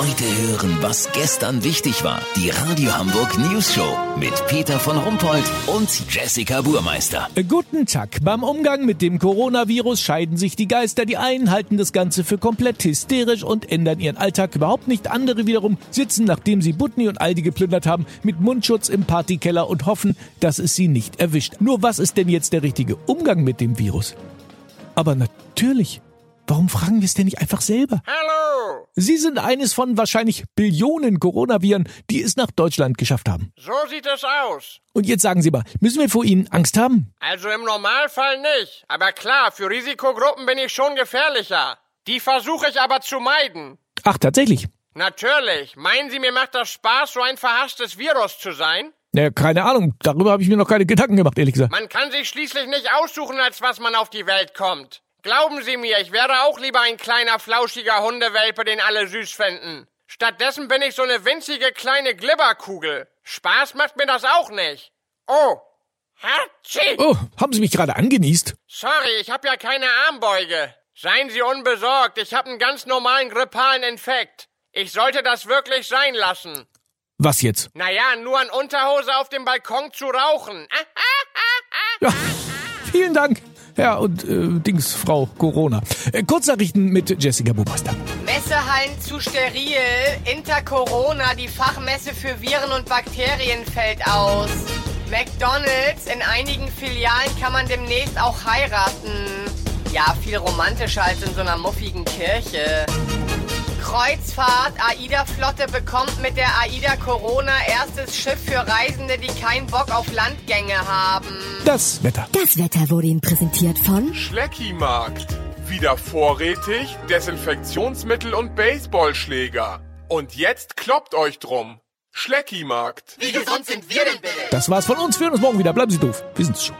Heute hören, was gestern wichtig war. Die Radio Hamburg News Show mit Peter von Rumpold und Jessica Burmeister. Guten Tag. Beim Umgang mit dem Coronavirus scheiden sich die Geister. Die einen halten das Ganze für komplett hysterisch und ändern ihren Alltag überhaupt nicht. Andere wiederum sitzen, nachdem sie Butni und Aldi geplündert haben, mit Mundschutz im Partykeller und hoffen, dass es sie nicht erwischt. Nur was ist denn jetzt der richtige Umgang mit dem Virus? Aber natürlich. Warum fragen wir es denn nicht einfach selber? Hallo, Sie sind eines von wahrscheinlich Billionen Coronaviren, die es nach Deutschland geschafft haben. so sieht es aus. Und jetzt sagen Sie mal, müssen wir vor Ihnen Angst haben? Also im Normalfall nicht. Aber klar, für Risikogruppen bin ich schon gefährlicher. Die versuche ich aber zu meiden. Ach, tatsächlich. Natürlich. Meinen Sie, mir macht das Spaß, so ein verhasstes Virus zu sein? Naja, keine Ahnung. Darüber habe ich mir noch keine Gedanken gemacht, ehrlich gesagt. Man kann sich schließlich nicht aussuchen, als was man auf die Welt kommt. Glauben Sie mir, ich wäre auch lieber ein kleiner, flauschiger Hundewelpe, den alle süß fänden. Stattdessen bin ich so eine winzige kleine Glibberkugel. Spaß macht mir das auch nicht. Oh. Hatschi! Oh, haben Sie mich gerade angenießt? Sorry, ich habe ja keine Armbeuge. Seien Sie unbesorgt, ich habe einen ganz normalen grippalen Infekt. Ich sollte das wirklich sein lassen. Was jetzt? Naja, nur an Unterhose auf dem Balkon zu rauchen. Ja, vielen Dank. Ja, und äh, Dings, Frau Corona. Äh, Kurznachrichten mit Jessica Bubaster. Messehallen zu steril. Inter-Corona, die Fachmesse für Viren und Bakterien fällt aus. McDonalds, in einigen Filialen kann man demnächst auch heiraten. Ja, viel romantischer als in so einer muffigen Kirche. Kreuzfahrt, AIDA-Flotte bekommt mit der AIDA Corona erstes Schiff für Reisende, die keinen Bock auf Landgänge haben. Das Wetter. Das Wetter wurde Ihnen präsentiert von Schleckimarkt. Wieder vorrätig, Desinfektionsmittel und Baseballschläger. Und jetzt kloppt euch drum. Schleckimarkt. Wie gesund sind wir denn bitte? Das war's von uns. Wir hören uns morgen wieder. Bleiben Sie doof. Wir sind's schon.